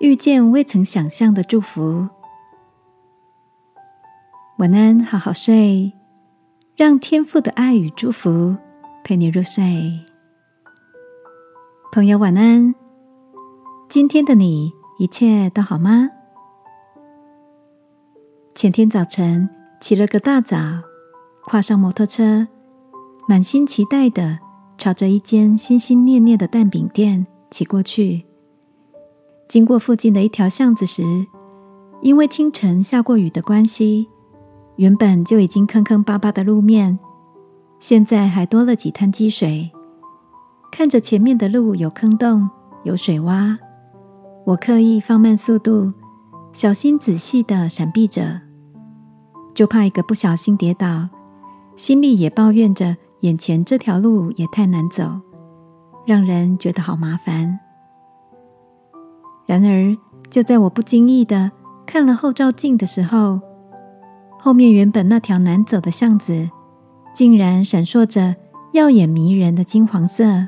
遇见未曾想象的祝福，晚安，好好睡，让天父的爱与祝福陪你入睡。朋友，晚安。今天的你一切都好吗？前天早晨起了个大早，跨上摩托车，满心期待的朝着一间心心念念的蛋饼店骑过去。经过附近的一条巷子时，因为清晨下过雨的关系，原本就已经坑坑巴巴的路面，现在还多了几滩积水。看着前面的路有坑洞、有水洼，我刻意放慢速度，小心仔细的闪避着，就怕一个不小心跌倒，心里也抱怨着眼前这条路也太难走，让人觉得好麻烦。然而，就在我不经意的看了后照镜的时候，后面原本那条难走的巷子，竟然闪烁着耀眼迷人的金黄色。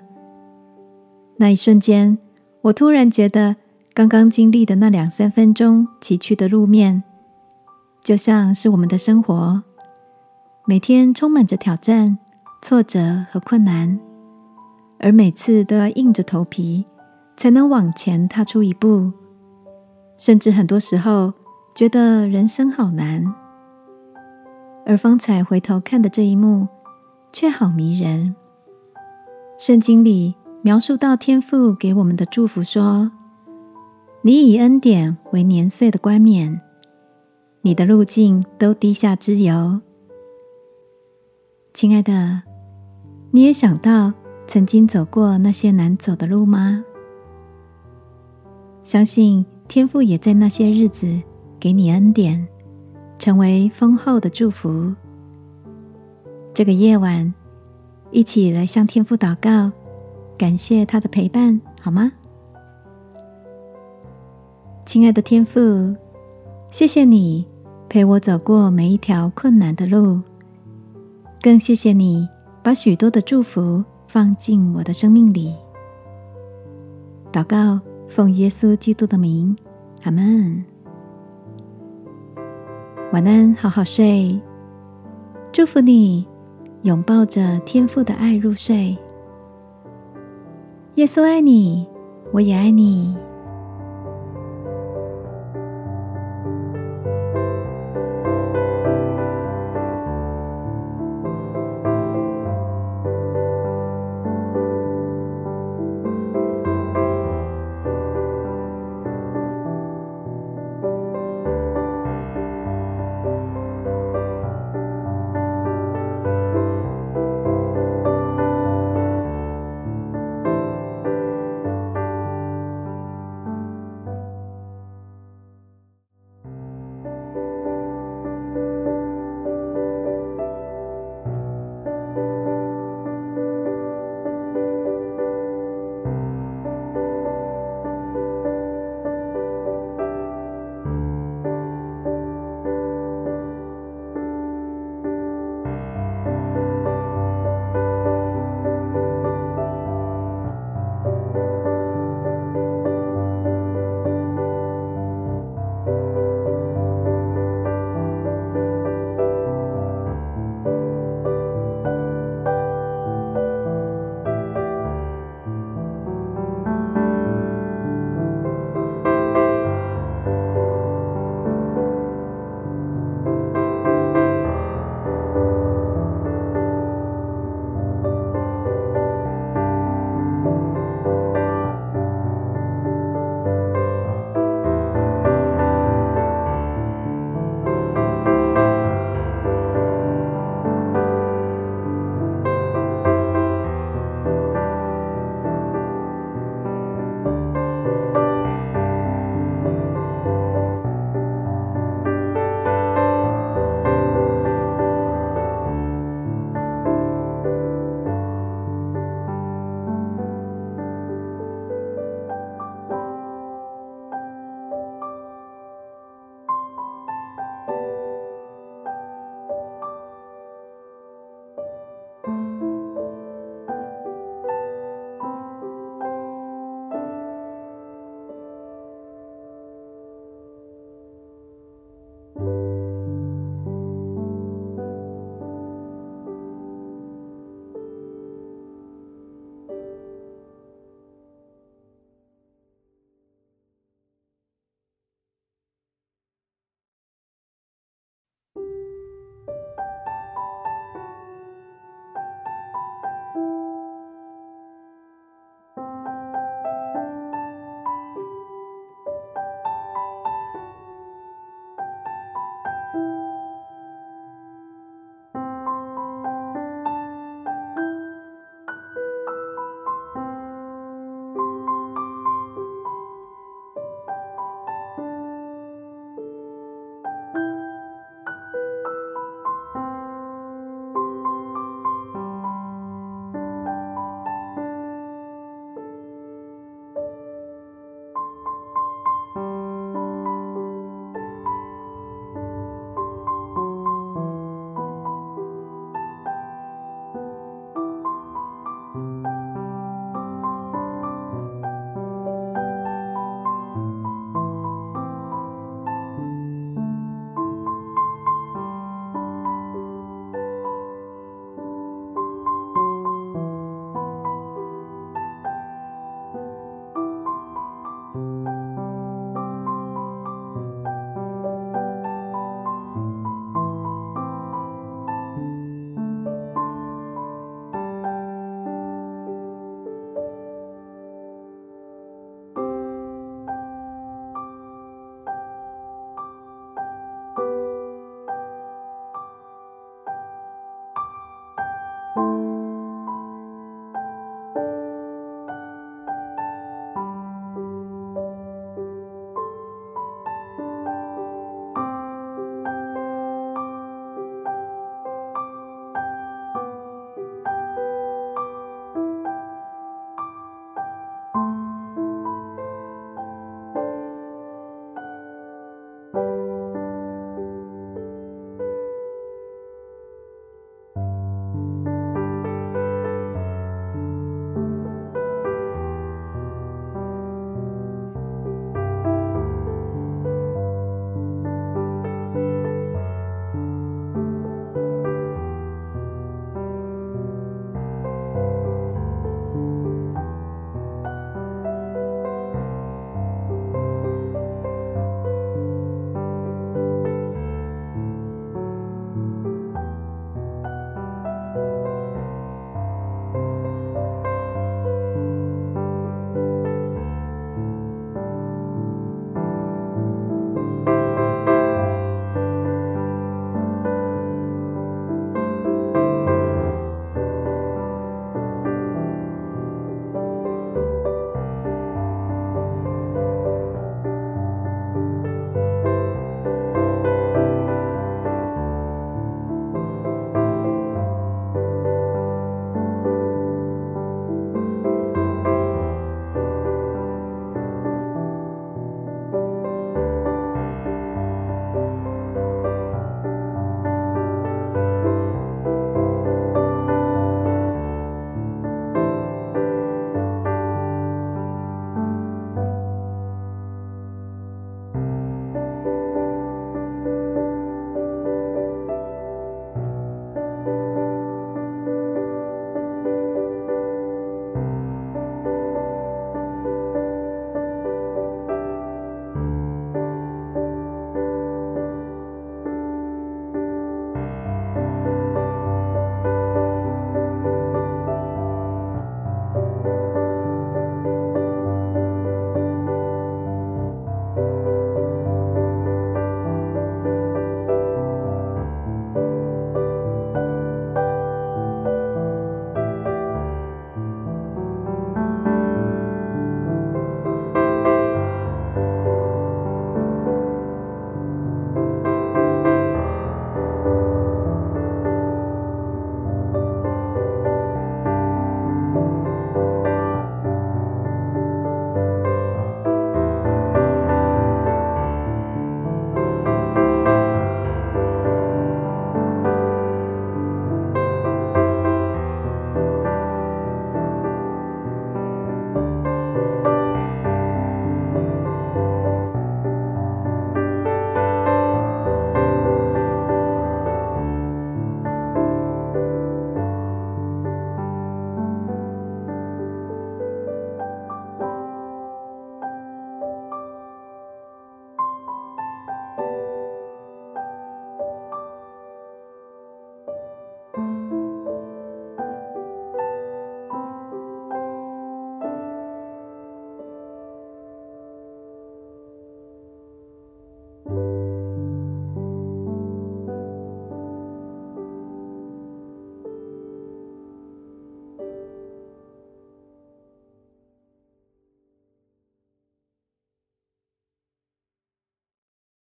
那一瞬间，我突然觉得刚刚经历的那两三分钟崎岖的路面，就像是我们的生活，每天充满着挑战、挫折和困难，而每次都要硬着头皮。才能往前踏出一步，甚至很多时候觉得人生好难，而方才回头看的这一幕却好迷人。圣经里描述到天父给我们的祝福说：“你以恩典为年岁的冠冕，你的路径都低下之油。”亲爱的，你也想到曾经走过那些难走的路吗？相信天父也在那些日子给你恩典，成为丰厚的祝福。这个夜晚，一起来向天父祷告，感谢他的陪伴，好吗？亲爱的天父，谢谢你陪我走过每一条困难的路，更谢谢你把许多的祝福放进我的生命里。祷告。奉耶稣基督的名，阿门。晚安，好好睡。祝福你，拥抱着天父的爱入睡。耶稣爱你，我也爱你。